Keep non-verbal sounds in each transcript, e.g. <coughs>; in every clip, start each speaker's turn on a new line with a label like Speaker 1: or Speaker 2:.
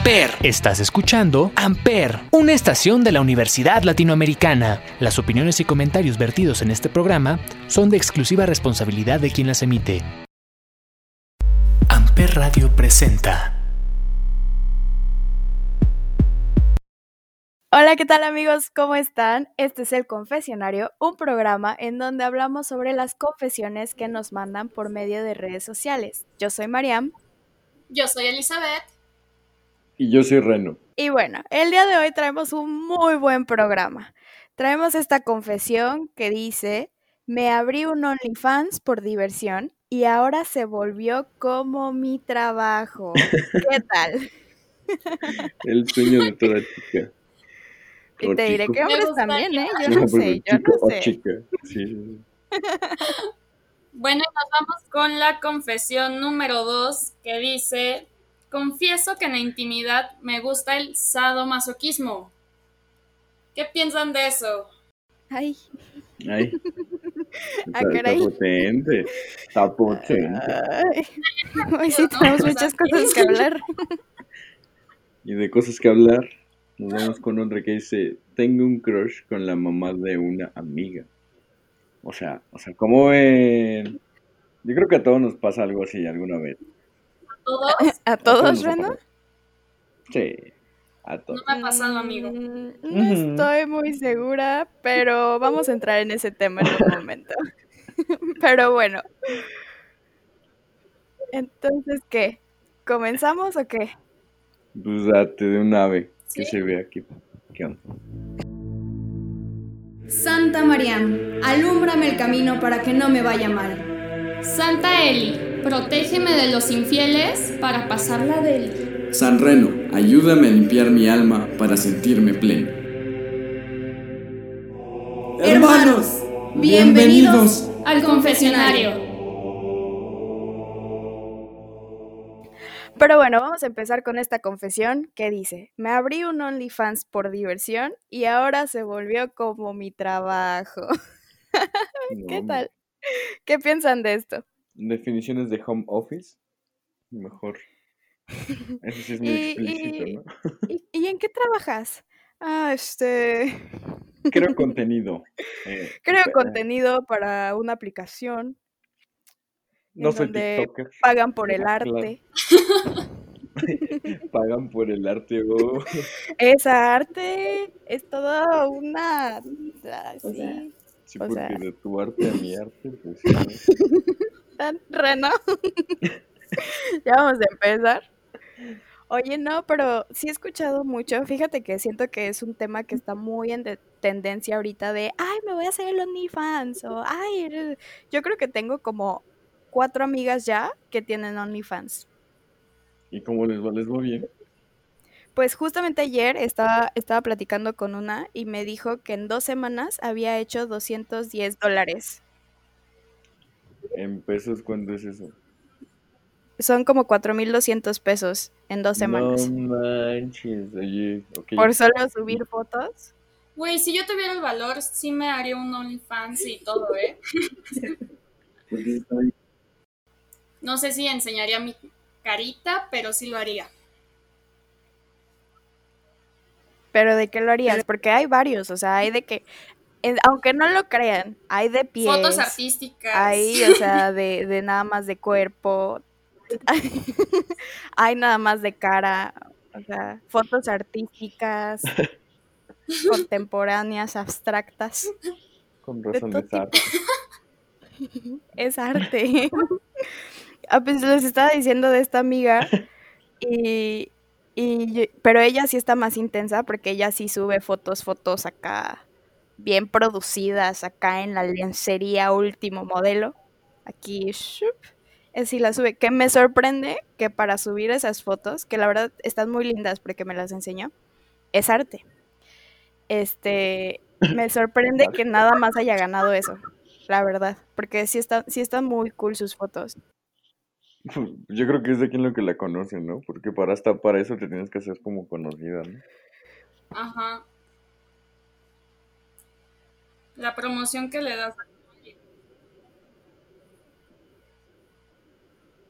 Speaker 1: Amper. Estás escuchando Amper, una estación de la Universidad Latinoamericana. Las opiniones y comentarios vertidos en este programa son de exclusiva responsabilidad de quien las emite. Amper Radio presenta.
Speaker 2: Hola, ¿qué tal amigos? ¿Cómo están? Este es El Confesionario, un programa en donde hablamos sobre las confesiones que nos mandan por medio de redes sociales. Yo soy Mariam.
Speaker 3: Yo soy Elizabeth.
Speaker 4: Y yo soy Reno.
Speaker 2: Y bueno, el día de hoy traemos un muy buen programa. Traemos esta confesión que dice, me abrí un OnlyFans por diversión y ahora se volvió como mi trabajo. <laughs> ¿Qué tal?
Speaker 4: El sueño de toda <laughs> chica.
Speaker 2: Y te diré que hombres también, ¿eh? Yo no, sé, yo no sé.
Speaker 4: chica. Sí. <laughs>
Speaker 3: Bueno, nos vamos con la confesión número dos que dice, confieso que en la intimidad me gusta el sadomasoquismo. ¿Qué piensan de eso?
Speaker 2: Ay.
Speaker 4: Ay. <laughs>
Speaker 2: Ah,
Speaker 4: Está,
Speaker 2: caray.
Speaker 4: está potente. Está potente.
Speaker 2: Ay. Hoy sí tenemos muchas cosas que hablar. <laughs>
Speaker 4: Y de cosas que hablar, nos vamos con otra que dice, tengo un crush con la mamá de una amiga. O sea, o sea, ¿cómo ven? Yo creo que a todos nos pasa algo así alguna vez.
Speaker 3: ¿Todos? <laughs>
Speaker 2: ¿A
Speaker 4: A todos
Speaker 2: Reno?
Speaker 4: Sí, a
Speaker 3: No
Speaker 4: todos.
Speaker 3: me ha pasado, amigo.
Speaker 2: Mm, No estoy muy segura, pero vamos a entrar en ese tema en un momento. <laughs> Pero bueno. Entonces, ¿qué? ¿Comenzamos o qué?
Speaker 4: Pues date de un ave que se ve aquí. ¿Qué onda?
Speaker 5: Santa Mariam, alúmbrame el camino para que no me vaya mal.
Speaker 3: Santa Eli, protégeme de los infieles para pasarla de Eli.
Speaker 6: San Reno, ayúdame a limpiar mi alma para sentirme pleno.
Speaker 5: Hermanos, bienvenidos
Speaker 3: Al confesionario.
Speaker 2: Pero bueno, vamos a empezar con esta confesión que dice, me abrí un OnlyFans por diversión y ahora se volvió como mi trabajo. <laughs> ¿Qué tal? ¿Qué piensan de esto?
Speaker 4: Definiciones de home office. Mejor. <laughs> Eso sí es muy
Speaker 2: Y-
Speaker 4: explícito,
Speaker 2: y-
Speaker 4: ¿no?
Speaker 2: ¿Y, y en qué trabajas? Ah, este...
Speaker 4: Creo <laughs> contenido. eh,
Speaker 2: Creo
Speaker 4: eh,
Speaker 2: contenido para una aplicación
Speaker 4: No
Speaker 2: en
Speaker 4: soy
Speaker 2: donde
Speaker 4: TikToker.
Speaker 2: pagan por el
Speaker 4: Claro.
Speaker 2: arte. <laughs>
Speaker 4: Pagan por el arte. oh.
Speaker 2: Esa arte es toda una... ah,
Speaker 5: O sea,
Speaker 2: sí,
Speaker 4: Sí,
Speaker 2: O
Speaker 4: porque
Speaker 2: sea.
Speaker 4: de tu arte a mi arte, pues sí, ¿no?
Speaker 2: Tan <laughs> ya vamos a empezar. Oye, no, pero sí he escuchado mucho. Fíjate que siento que es un tema que está muy en de- tendencia ahorita de, ay, me voy a hacer el OnlyFans. O, ay, el-". yo creo que tengo como cuatro amigas ya que tienen OnlyFans.
Speaker 4: ¿Y cómo les va? ¿Les va bien?
Speaker 2: Pues justamente ayer estaba, estaba platicando con una y me dijo que en dos semanas había hecho 210 dólares.
Speaker 4: En pesos, ¿cuánto es eso?
Speaker 2: Son como 4.200 pesos en dos semanas.
Speaker 4: No manches, oye.
Speaker 2: Por solo subir fotos.
Speaker 3: Güey, si yo tuviera el valor, sí me haría un OnlyFans y todo, ¿eh? <laughs> No sé si enseñaría mi carita, pero sí lo haría.
Speaker 2: Pero ¿de qué lo harías? Porque hay varios, o sea, hay de que, aunque no lo crean, hay de pies,
Speaker 3: Fotos artísticas.
Speaker 2: hay, o sea, de, de nada más de cuerpo, <laughs> hay nada más de cara, o sea, fotos artísticas, <laughs> contemporáneas, abstractas,
Speaker 4: Con
Speaker 2: de
Speaker 4: razón
Speaker 2: todo
Speaker 4: es arte. <laughs>
Speaker 2: es arte. Ah, pues les estaba diciendo de esta amiga y, y yo- pero ella sí está más intensa porque ella sí sube fotos, fotos acá bien producidas, acá en la lencería último modelo. Aquí, shup, eh, sí la sube. Que me sorprende que para subir esas fotos, que la verdad están muy lindas porque me las enseñó, es arte. Este, <coughs> me sorprende que nada más haya ganado eso, la verdad, porque sí, está, sí están muy cool sus fotos. <laughs>
Speaker 4: Yo creo que es de quien lo que la conoce, ¿no? Porque para hasta para eso te tienes que hacer como conocida, ¿no?
Speaker 3: Ajá. La promoción que le das.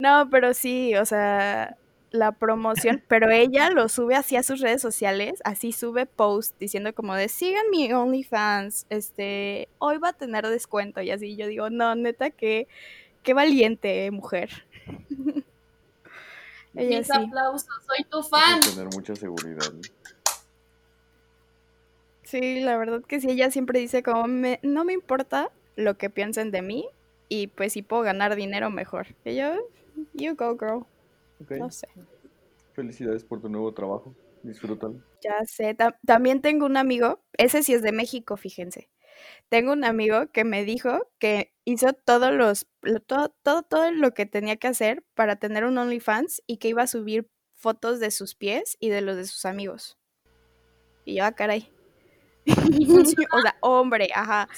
Speaker 2: No, pero sí, o sea, la promoción, <laughs> pero ella lo sube así a sus redes sociales, así sube post diciendo como de sigan mi OnlyFans, este, hoy va a tener descuento y así. Yo digo, no, neta, que qué valiente eh, mujer. <laughs>
Speaker 3: ella Mis aplausos, soy tu fan.
Speaker 4: tener mucha seguridad.
Speaker 2: Sí, la verdad que sí, ella siempre dice como me, no me importa lo que piensen de mí y pues si puedo ganar dinero mejor. Y yo, you go girl. No sé.
Speaker 4: Felicidades por tu nuevo trabajo. Disfrútalo.
Speaker 2: Ya sé. también tengo un amigo, ese sí es de México, fíjense. Tengo un amigo que me dijo que hizo todos los, todo, todo, todo lo que tenía que hacer para tener un OnlyFans y que iba a subir fotos de sus pies y de los de sus amigos. Y yo, ah, caray. <laughs> o sea, hombre, ajá.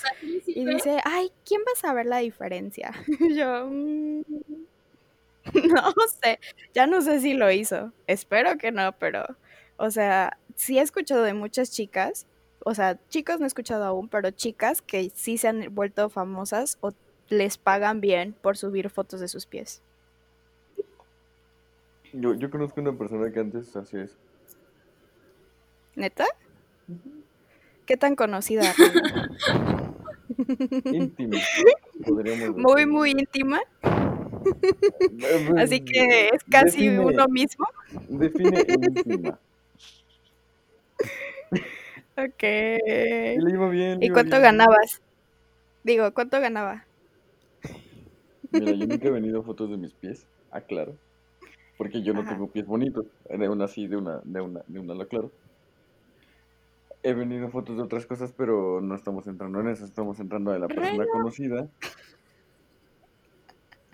Speaker 2: y dice, ay, ¿quién va a saber la diferencia? <laughs> yo, mm, <laughs> No sé, ya no sé si lo hizo. Espero que no, pero, o sea, sí he escuchado de muchas chicas, o sea, chicos no he escuchado aún, pero chicas que sí se han vuelto famosas o les pagan bien por subir fotos de sus pies.
Speaker 4: Yo, yo conozco una persona que antes hacía eso.
Speaker 2: ¿Neta? ¿Qué tan conocida?
Speaker 4: íntima.
Speaker 2: Muy, muy íntima. Así que es casi uno mismo.
Speaker 4: Define íntima.
Speaker 2: Ok.
Speaker 4: ¿Y
Speaker 2: cuánto ganabas? Digo, ¿cuánto ganaba?
Speaker 4: Mira, yo nunca he venido fotos de mis pies, aclaro. Porque yo no tengo pies bonitos. De una así, de una, de una, de una lo aclaro. He venido fotos de otras cosas, pero no estamos entrando en eso, estamos entrando de la persona conocida.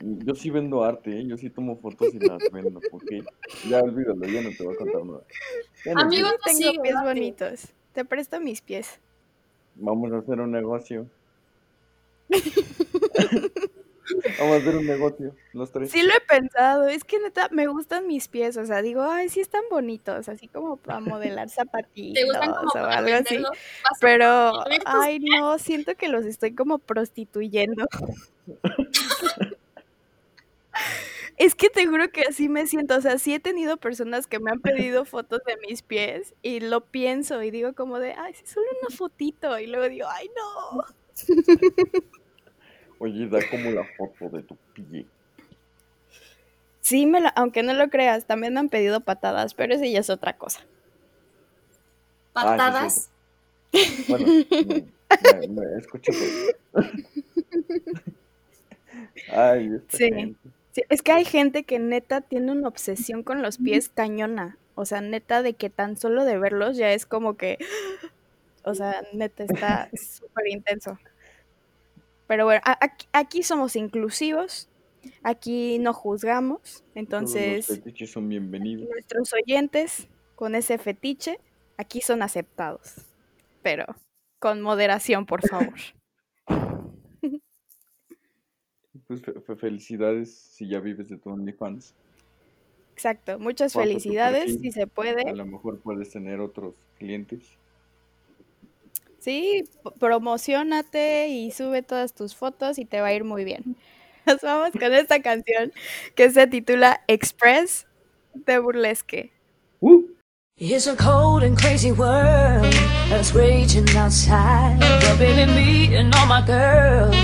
Speaker 4: Yo sí vendo arte, ¿eh? yo sí tomo fotos y las vendo, porque ya olvídalo, ya no te voy a contar nada.
Speaker 3: Amigos,
Speaker 2: tengo pies bonitos, te presto mis pies.
Speaker 4: Vamos a hacer un negocio. <laughs> Vamos a hacer un negocio, los tres.
Speaker 2: Sí lo he pensado, es que neta me gustan mis pies, o sea, digo, ay, sí están bonitos, así como para <laughs> modelar zapatitos o algo así. Pero, ay, no, siento que los estoy como prostituyendo. <laughs> Es que te juro que así me siento, o sea, sí he tenido personas que me han pedido fotos de mis pies y lo pienso y digo como de, ay, sí, solo una fotito y luego digo, ay, no. <laughs>
Speaker 4: Oye, da como la foto de tu pie.
Speaker 2: Sí, me aunque no lo creas, también me han pedido patadas, pero eso ya es otra cosa.
Speaker 3: ¿Patadas?
Speaker 4: bueno, me, me, escucho. <laughs> Ay,
Speaker 2: sí. sí. Es que hay gente que neta tiene una obsesión con los pies cañona. O sea, neta de que tan solo de verlos ya es como que. <gasps> O sea, neta está <laughs> súper intenso. Pero bueno, aquí, somos inclusivos, aquí no juzgamos, entonces...
Speaker 4: los fetiches son bienvenidos.
Speaker 2: Nuestros oyentes con ese fetiche aquí son aceptados, pero con moderación, por favor. <laughs>
Speaker 4: Pues felicidades si ya vives de tu OnlyFans.
Speaker 2: Exacto, muchas felicidades si se puede.
Speaker 4: A lo mejor puedes tener otros clientes.
Speaker 2: Sí, promocionate y sube todas tus fotos y te va a ir muy bien. <laughs> Nos vamos con esta canción que se titula Express de Burlesque.
Speaker 7: Uh. It's a cold and crazy world that's raging outside. But baby, me and all my girls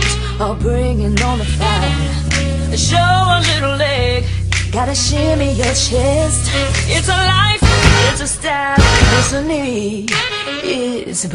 Speaker 7: are bringing on the fire. Show a little leg, gotta shimmy your chest. It's a life, it's a style, it's a need, it's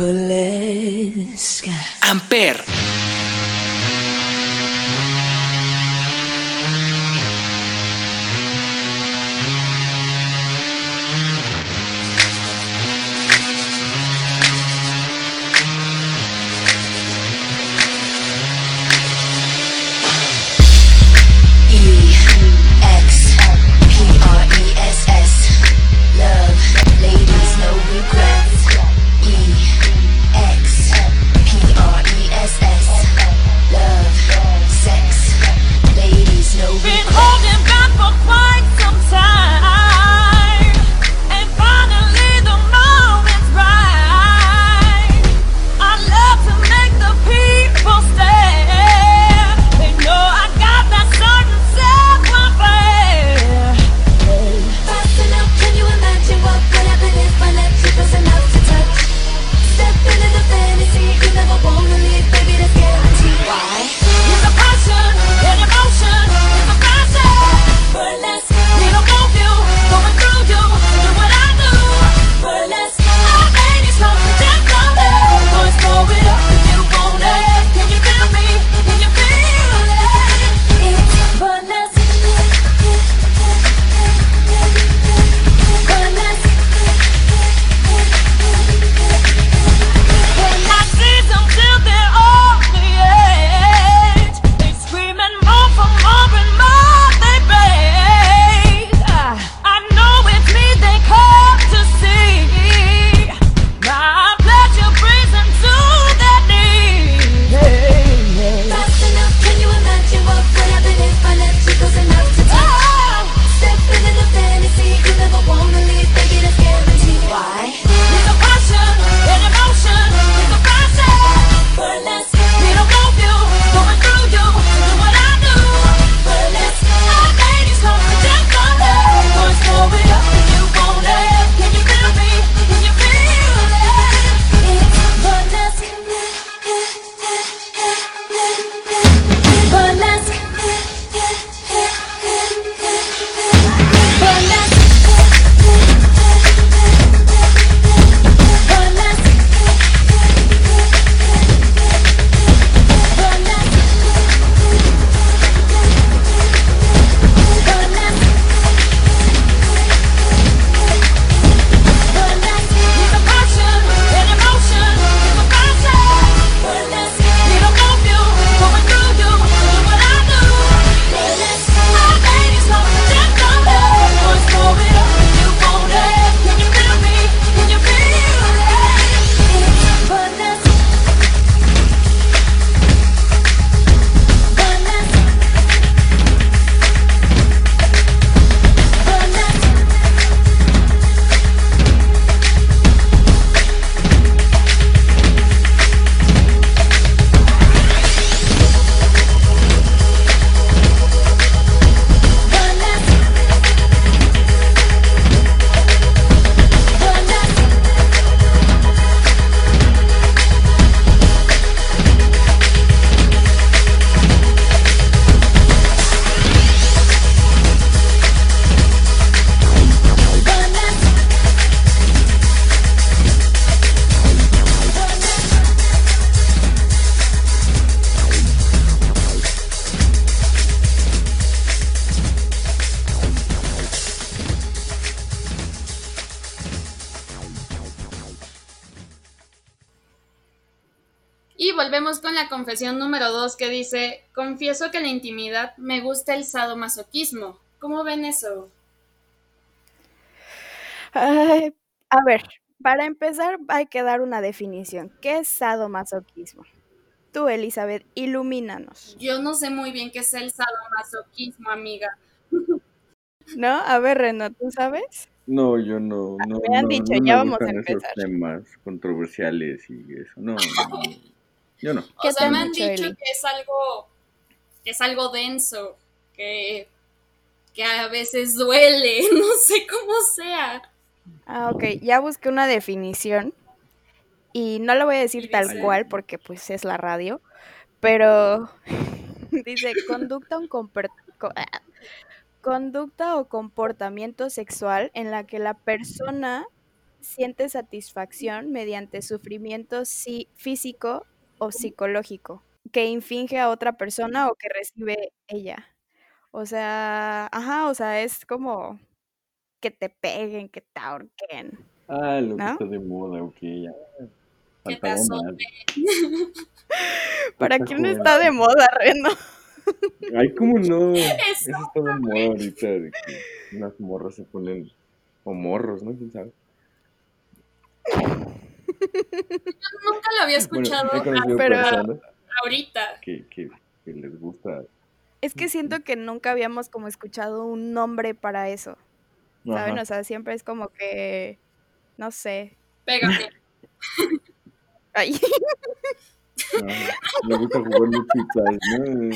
Speaker 3: confesión número dos que dice, confieso que en la intimidad me gusta el sadomasoquismo. ¿Cómo ven eso?
Speaker 2: Ay, a ver, para empezar hay que dar una definición. ¿Qué es sadomasoquismo? Tú, Elizabeth, ilumínanos.
Speaker 3: Yo no sé muy bien qué es el sadomasoquismo, amiga. <laughs>
Speaker 2: ¿No? A ver, Reno, ¿tú sabes?
Speaker 4: No, yo no. no
Speaker 2: me han
Speaker 4: no,
Speaker 2: dicho,
Speaker 4: no
Speaker 2: ya vamos a empezar.
Speaker 4: temas controversiales y eso. No, no, no. <laughs> yo no.
Speaker 2: ¿Qué
Speaker 3: O sea, me han
Speaker 2: dicho,
Speaker 3: que es algo, que es algo denso, que, que a veces duele, <laughs> no sé cómo sea.
Speaker 2: Ah, ok, ya busqué una definición y no lo voy a decir tal cual porque pues es la radio, pero <laughs> dice conducta co- ah, conducta o comportamiento sexual en la que la persona siente satisfacción mediante sufrimiento sí- físico o psicológico que inflige a otra persona o que recibe ella. O sea, ajá, o sea, es como que te peguen, que te ahorquen.
Speaker 4: Ah, lo que
Speaker 2: ¿No?
Speaker 4: está de moda, ok, ya.
Speaker 3: Que te. <laughs>
Speaker 2: ¿Para quién no está de moda, Reno?
Speaker 4: Ay, ¿cómo no? <laughs>
Speaker 3: Eso.
Speaker 4: Eso está de moda ahorita, de que unas morras se ponen, o morros, ¿no? ¿Quién sabe?
Speaker 3: Nunca lo había escuchado
Speaker 4: Bueno,
Speaker 2: pero-
Speaker 3: ahorita.
Speaker 4: que, que, que les gusta.
Speaker 2: Es que siento que nunca habíamos como escuchado un nombre para eso, ¿saben?
Speaker 4: Ajá.
Speaker 2: O sea, siempre es como que, no sé.
Speaker 3: Pégate. <laughs>
Speaker 2: Ay.
Speaker 4: Me gusta jugar luchitas, ¿no?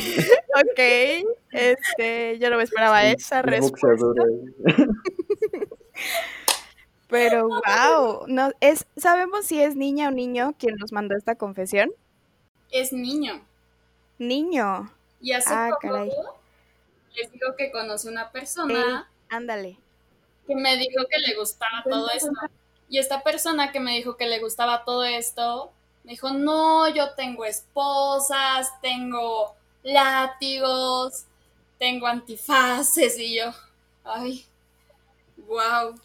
Speaker 2: ok, este, yo no me esperaba esa
Speaker 4: Es
Speaker 2: respuesta. <laughs> pero <laughs> wow, no, es, ¿sabemos si es niña o niño quien nos mandó esta confesión?
Speaker 3: Es niño.
Speaker 2: Niño,
Speaker 3: Y hace
Speaker 2: Ah,
Speaker 3: poco
Speaker 2: caray.
Speaker 3: les digo que conocí una persona
Speaker 2: ándale.
Speaker 3: que me dijo que le gustaba todo esto. Y esta persona que me dijo que le gustaba todo esto, me dijo, no, yo tengo esposas, tengo látigos, tengo antifaces y yo, ay, wow,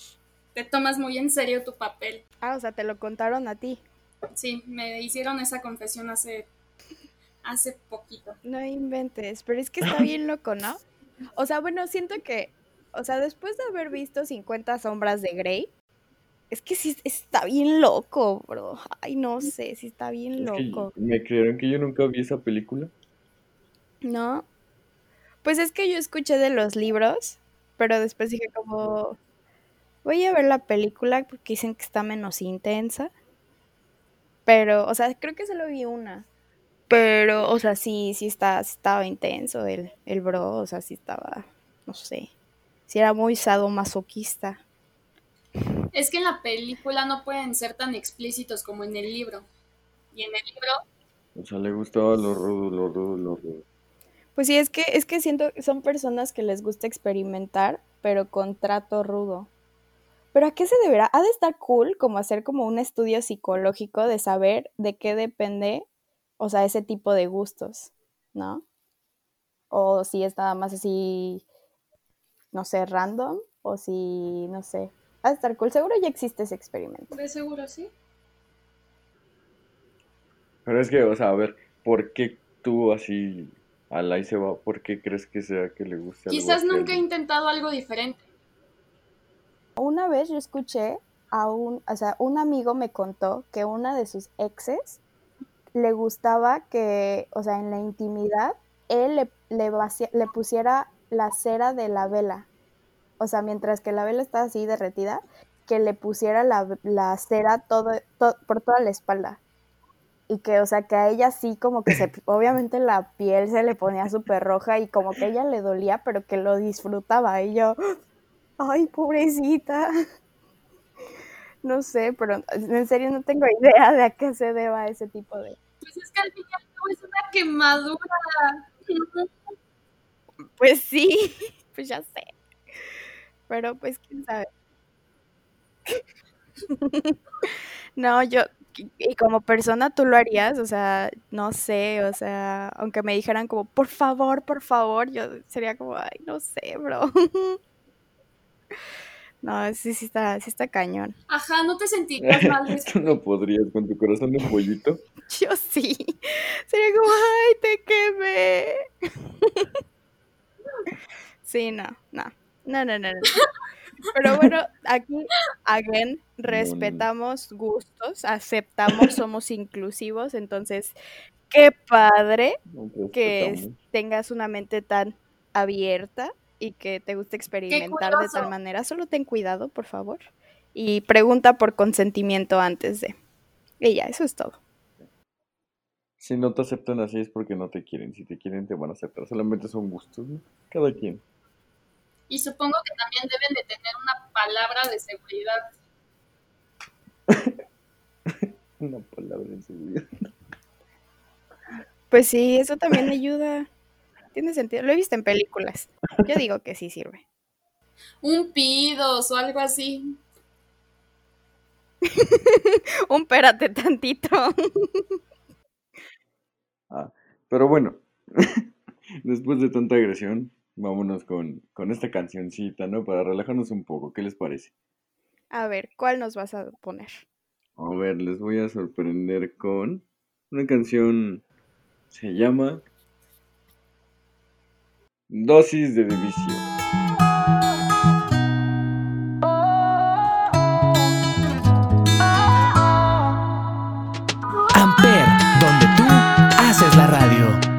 Speaker 3: te tomas muy en serio tu papel.
Speaker 2: Ah, o sea, te lo contaron a ti.
Speaker 3: Sí, me hicieron esa confesión hace, hace poquito.
Speaker 2: No inventes, pero es que está bien loco, ¿no? O sea, bueno, siento que, o sea, después de haber visto 50 sombras de Grey, es que sí está bien loco, bro. Ay, no sé, sí está bien
Speaker 4: Es que
Speaker 2: loco.
Speaker 4: me creyeron que yo nunca vi esa película.
Speaker 2: ¿No? Pues es que yo escuché de los libros, pero después dije como, voy a ver la película porque dicen que está menos intensa. Pero, o sea, creo que solo vi una. Pero, o sea, sí, sí está, sí estaba intenso el, el bro, o sea, sí estaba, no sé, sí era muy sadomasoquista.
Speaker 3: Es que en la película no pueden ser tan explícitos como en el libro. Y en el libro
Speaker 4: O sea, le gustaba lo rudo, lo rudo, lo rudo.
Speaker 2: Pues sí, es que, es que siento que son personas que les gusta experimentar, pero con trato rudo. Pero ¿a qué se deberá? Ha de estar cool como hacer como un estudio psicológico de saber de qué depende, o sea, ese tipo de gustos, ¿no? O si es nada más así, no sé, random, o si, no sé. Ha de estar cool. Seguro ya existe ese experimento.
Speaker 3: de seguro sí.
Speaker 4: Pero es que, o sea, a ver, ¿por qué tú así al ahí se va? ¿Por qué crees que sea que le guste algo
Speaker 3: Quizás
Speaker 4: así a
Speaker 3: nunca he intentado algo diferente.
Speaker 2: Una vez yo escuché a un, o sea, un amigo me contó que una de sus exes le gustaba que, o sea, en la intimidad, él le, le, pusiera la cera de la vela. O sea, mientras que la vela estaba así derretida, que le pusiera la, la cera todo, to- por toda la espalda. Y que, o sea, que a ella sí como que se, <laughs> obviamente la piel se le ponía súper roja y como que a ella le dolía, pero que lo disfrutaba. Y yo, ay, pobrecita. No sé, pero en serio no tengo idea de a qué se deba ese tipo de...
Speaker 3: Pues es que al fin y al cabo es una quemadura.
Speaker 2: Pues sí, <laughs> pues ya sé. Pero pues quién sabe. No, yo, y- y como persona tú lo harías, o sea, no sé, o sea, aunque me dijeran como, por favor, por favor, yo sería como, ay, no sé, bro. <laughs> No, sí, sí está, sí está cañón.
Speaker 3: Ajá, ¿no te sentirías <laughs> mal
Speaker 4: Tú
Speaker 3: después?
Speaker 4: no podrías con tu corazón de pollito. <laughs>
Speaker 2: Yo sí. Sería como, ay, te quemé. <laughs> Sí, no, no. No, no, no, no. Pero bueno, aquí, again, respetamos gustos, aceptamos, somos inclusivos, entonces, qué padre
Speaker 4: No
Speaker 2: que tengas una mente tan abierta y que te guste experimentar de tal manera. Solo ten cuidado, por favor. Y pregunta por consentimiento antes de. Y ya, eso es todo.
Speaker 4: Si no te aceptan así es porque no te quieren. Si te quieren, te van a aceptar. Solamente son gustos, ¿no? Cada quien.
Speaker 3: Y supongo que también deben de tener una palabra de seguridad. <laughs>
Speaker 4: Una palabra en seguridad.
Speaker 2: Pues sí, eso también ayuda. Tiene sentido. Lo he visto en películas. Yo digo que sí sirve.
Speaker 3: Un pidos o algo así. <laughs>
Speaker 2: Un pérate tantito.
Speaker 4: Ah, pero bueno, <laughs> después de tanta agresión, vámonos con, con esta cancioncita, ¿no? Para relajarnos un poco. ¿Qué les parece?
Speaker 2: A ver, ¿cuál nos vas a poner?
Speaker 4: A ver, les voy a sorprender con una canción. Se llama Dosis de División.
Speaker 1: Amper, donde tú haces la radio.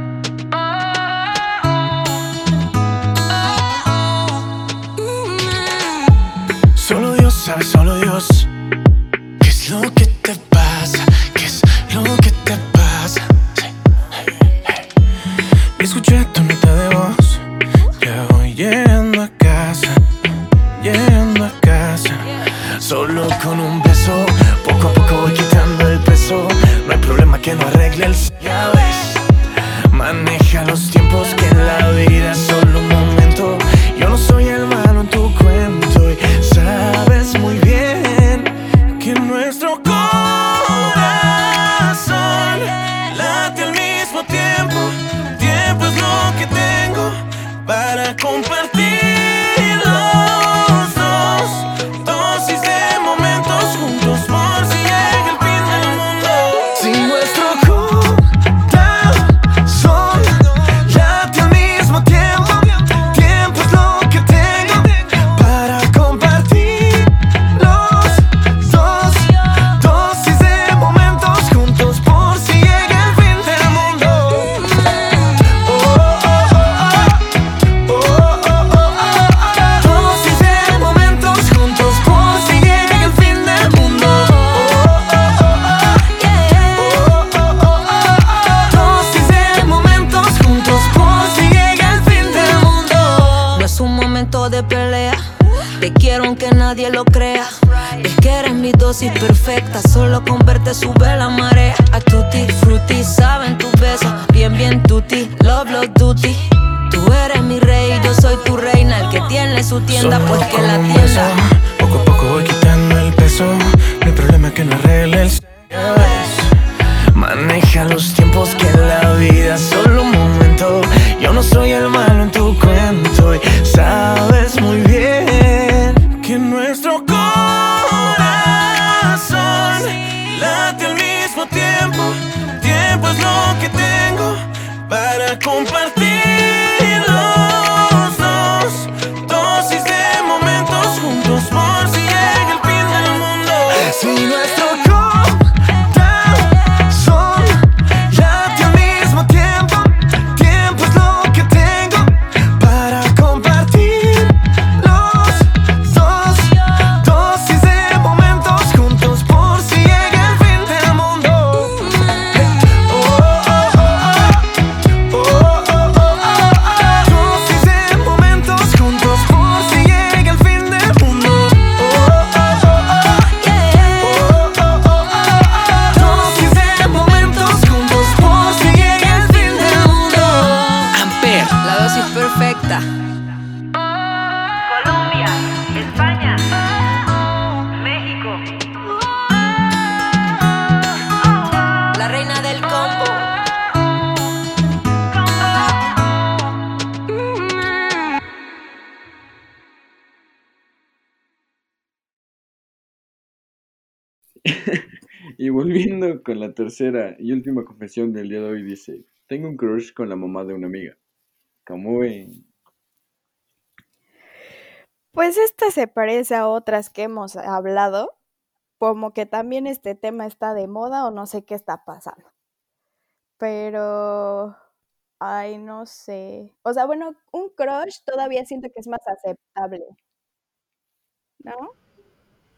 Speaker 8: Con la
Speaker 4: tercera y última confesión del día de hoy, dice, tengo un crush con la mamá de una amiga. ¿Cómo ven?
Speaker 2: Pues esta se parece a otras que hemos hablado, como que también este tema está de moda o no sé qué está pasando. Pero, ay, no sé. O sea, bueno, un crush todavía siento que es más aceptable. ¿No?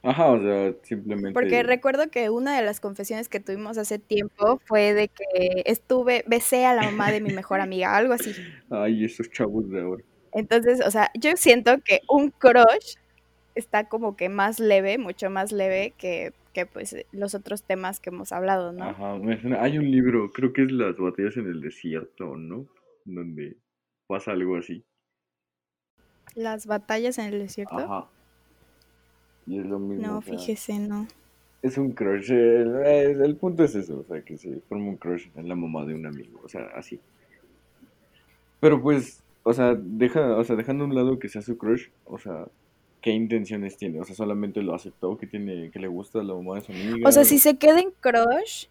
Speaker 4: Ajá, o sea, simplemente...
Speaker 2: Porque recuerdo que una de las confesiones que tuvimos hace tiempo fue de que estuve, besé a la mamá de mi mejor <laughs> amiga, algo así.
Speaker 4: Ay, esos chavos de ahora.
Speaker 2: Entonces, o sea, yo siento que un crush está como que más leve, mucho más leve que, que pues los otros temas que hemos hablado, ¿no?
Speaker 4: Ajá, hay un libro, creo que es Las batallas en el desierto, ¿no? Donde pasa algo así.
Speaker 2: Las batallas en el desierto.
Speaker 4: Ajá. Y es lo mismo.
Speaker 2: No,
Speaker 4: o sea,
Speaker 2: fíjese, no.
Speaker 4: Es un crush. El, punto es eso, o sea, que se forma un crush en la mamá de un amigo, o sea, así. Pero pues, o sea, deja, o sea, dejando a un lado que sea su crush, o sea, ¿qué intenciones tiene? O sea, solamente lo aceptó que tiene, que le gusta la mamá de su amiga.
Speaker 2: O sea, si se queda en crush,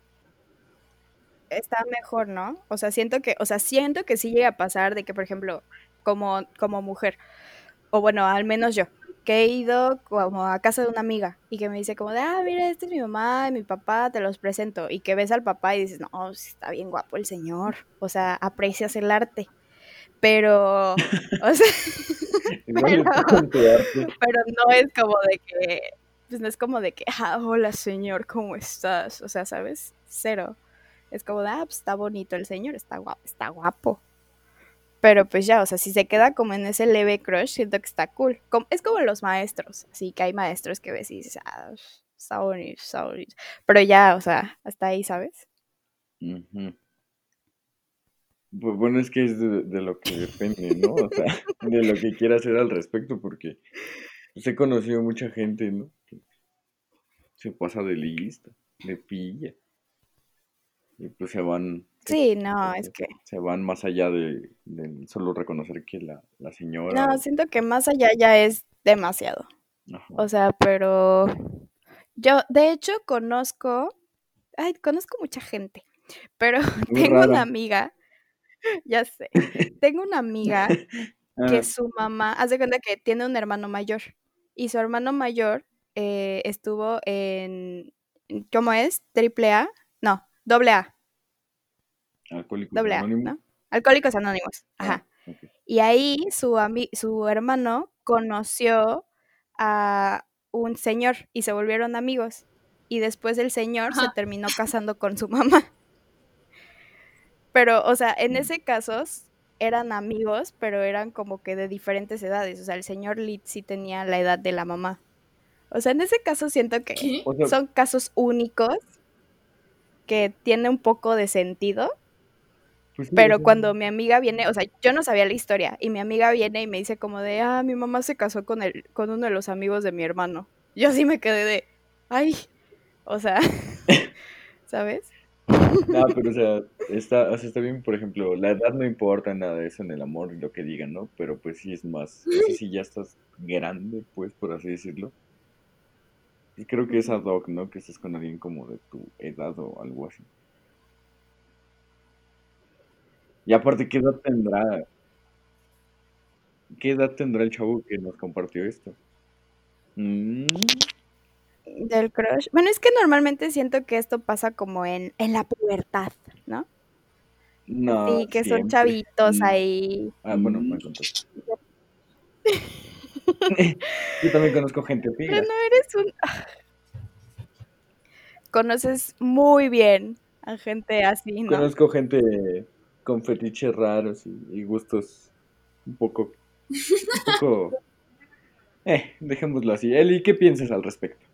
Speaker 2: está mejor, ¿no? O sea, siento que, o sea, siento que sí llega a pasar de que, por ejemplo, como, como mujer, o bueno, al menos yo, que he ido como a casa de una amiga y que me dice como de, ah, mira, este es mi mamá y mi papá, te los presento, y que ves al papá y dices, no, está bien guapo el señor, o sea, aprecias el arte, pero, <laughs> o sea, <laughs> pero- pero no es como de que, pues no es como de que, ah, hola señor, ¿cómo estás? O sea, ¿sabes? Cero. Es como de, ah, pues está bonito el señor, está guapo, está guapo. Pero pues ya, o sea, si se queda como en ese leve crush, siento que está cool. Es como los maestros, así que hay maestros que ves y dices, ah, está bonito. Pero ya, o sea, hasta ahí, ¿sabes?
Speaker 4: Pues bueno, es que es de, de lo que depende, ¿no? O sea, <laughs> de lo que quiera hacer al respecto, porque pues, he conocido mucha gente, ¿no? Que se pasa de lista, de pilla. Y pues se van,
Speaker 2: Sí, no, es que...
Speaker 4: se van más allá de, de solo reconocer que la, la señora.
Speaker 2: No, siento que más allá ya es demasiado.
Speaker 4: Ajá.
Speaker 2: O sea, pero yo de hecho conozco, ay, conozco mucha gente, pero <laughs>
Speaker 4: Muy
Speaker 2: tengo una amiga, <laughs> ya sé, <laughs> tengo una amiga
Speaker 4: Ah,
Speaker 2: que su mamá, haz de cuenta que tiene un hermano mayor y su hermano mayor eh, estuvo en, ¿cómo es? ¿Triple A? No, doble A,
Speaker 4: Alcohólicos
Speaker 2: doble A,
Speaker 4: Anónimos.
Speaker 2: ¿no? Alcohólicos Anónimos, ajá.
Speaker 4: Ah, ok.
Speaker 2: Y ahí su, ami- su hermano conoció a un señor y se volvieron amigos. Y después el señor se
Speaker 3: Ajá.
Speaker 2: terminó casando con su mamá. Pero, o sea, en
Speaker 4: Mm.
Speaker 2: ese caso eran amigos, pero eran como que de diferentes edades. O sea, el señor Lee sí tenía la edad de la mamá. O sea, en ese caso siento que son casos únicos que tiene un poco de sentido.
Speaker 4: Pues sí,
Speaker 2: Pero cuando mi amiga viene, o sea, yo no sabía la historia y mi amiga viene y me dice como de, ah, mi mamá se casó con el, con uno de los amigos de mi hermano. Yo así me quedé de, ay, o sea, <laughs> <laughs> ¿sabes?
Speaker 4: No, pero o sea, <laughs> está, o sea, está bien, por ejemplo, la edad no importa nada de eso en el amor y lo que digan, ¿no? Pero pues sí es más, sé si ya estás grande, pues, por así decirlo. Y creo que es ad hoc, ¿no? Que estés con alguien como de tu edad o algo así. Y aparte, ¿qué edad tendrá? ¿Qué edad tendrá el chavo que nos compartió esto? Mm,
Speaker 2: Del crush. Bueno, es que normalmente siento que esto pasa como en, en la pubertad, ¿no?
Speaker 4: no,
Speaker 2: Sí, que son chavitos
Speaker 4: Mm.
Speaker 2: ahí.
Speaker 4: Ah, bueno, me contaste. <laughs> Yo también conozco gente
Speaker 2: Pero
Speaker 4: pilas.
Speaker 2: no eres un... Conoces muy bien a gente así, ¿no?
Speaker 4: Conozco gente con fetiches raros y, y gustos un poco, un poco, <laughs> eh, dejémoslo así. Eli, ¿qué piensas al respecto?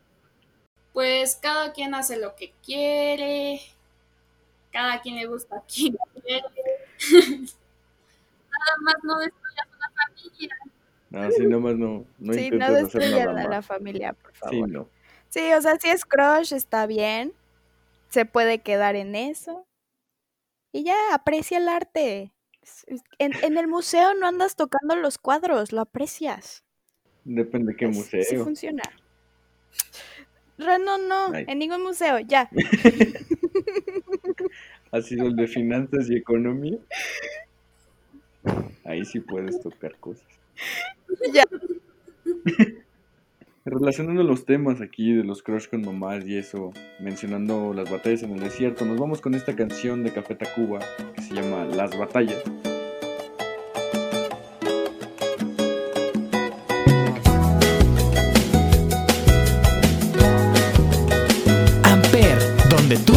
Speaker 3: Pues cada quien hace lo que quiere, cada quien le gusta a quien quiere. <laughs> Nada más no destruyas una familia.
Speaker 4: Así nomás no, no
Speaker 2: sí, no destruyan
Speaker 4: nada
Speaker 2: a la
Speaker 4: más.
Speaker 2: familia, por favor.
Speaker 4: Sí, no.
Speaker 2: Sí, o sea, si es crush, está bien. Se puede quedar en eso. Y ya, aprecia el arte. En, en el museo no andas tocando los cuadros, lo aprecias.
Speaker 4: Depende de qué
Speaker 2: Es- Sí
Speaker 4: museo.
Speaker 2: funciona. Reno, no,
Speaker 4: Ay.
Speaker 2: en ningún museo, ya. <laughs>
Speaker 4: Ha sido el de finanzas y economía. Ahí sí puedes tocar cosas. <laughs>
Speaker 2: Ya. <laughs>
Speaker 4: Relacionando los temas aquí de los crush con mamás y eso, mencionando las batallas en el desierto, nos vamos con esta canción de Café Tacuba que se llama Las Batallas.
Speaker 7: Amper, donde tú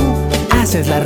Speaker 7: haces la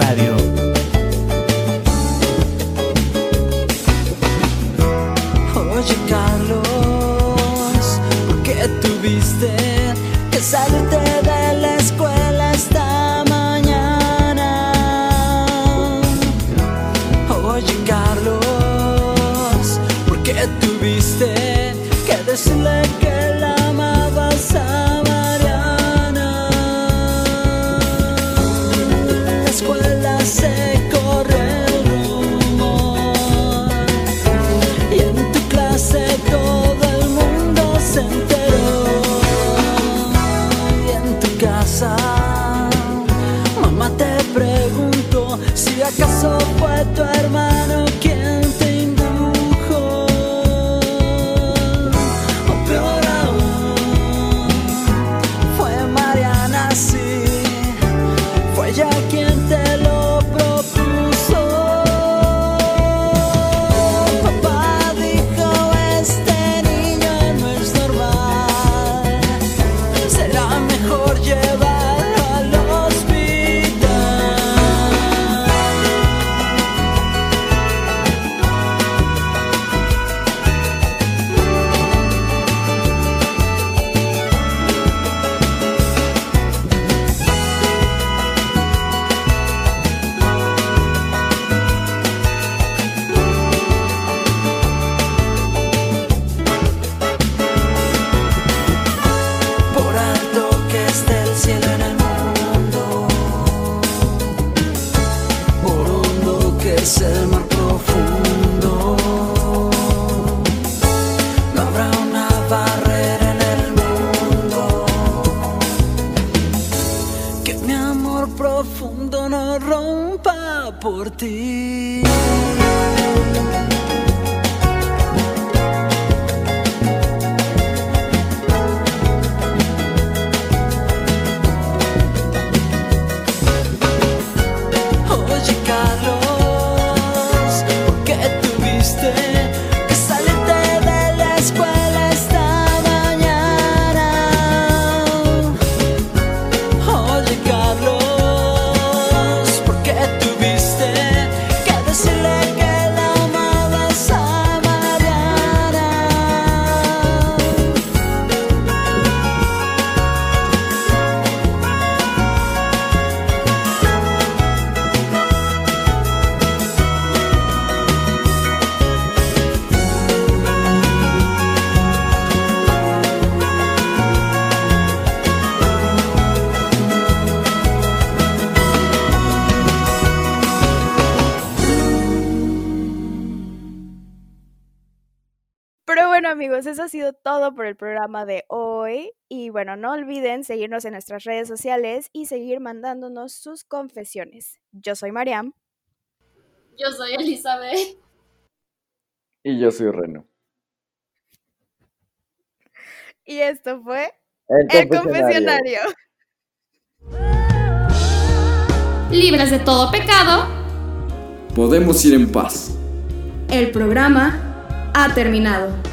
Speaker 9: por ti.
Speaker 2: Amigos, eso ha sido todo por el programa de hoy. Y bueno, no olviden seguirnos en nuestras redes sociales y seguir mandándonos sus confesiones. Yo soy Mariam.
Speaker 3: Yo soy Elizabeth.
Speaker 4: Y yo soy Reno.
Speaker 2: Y esto fue
Speaker 4: El
Speaker 2: El Confesionario.
Speaker 3: Libres de todo pecado.
Speaker 10: Podemos ir en paz.
Speaker 11: El programa ha terminado.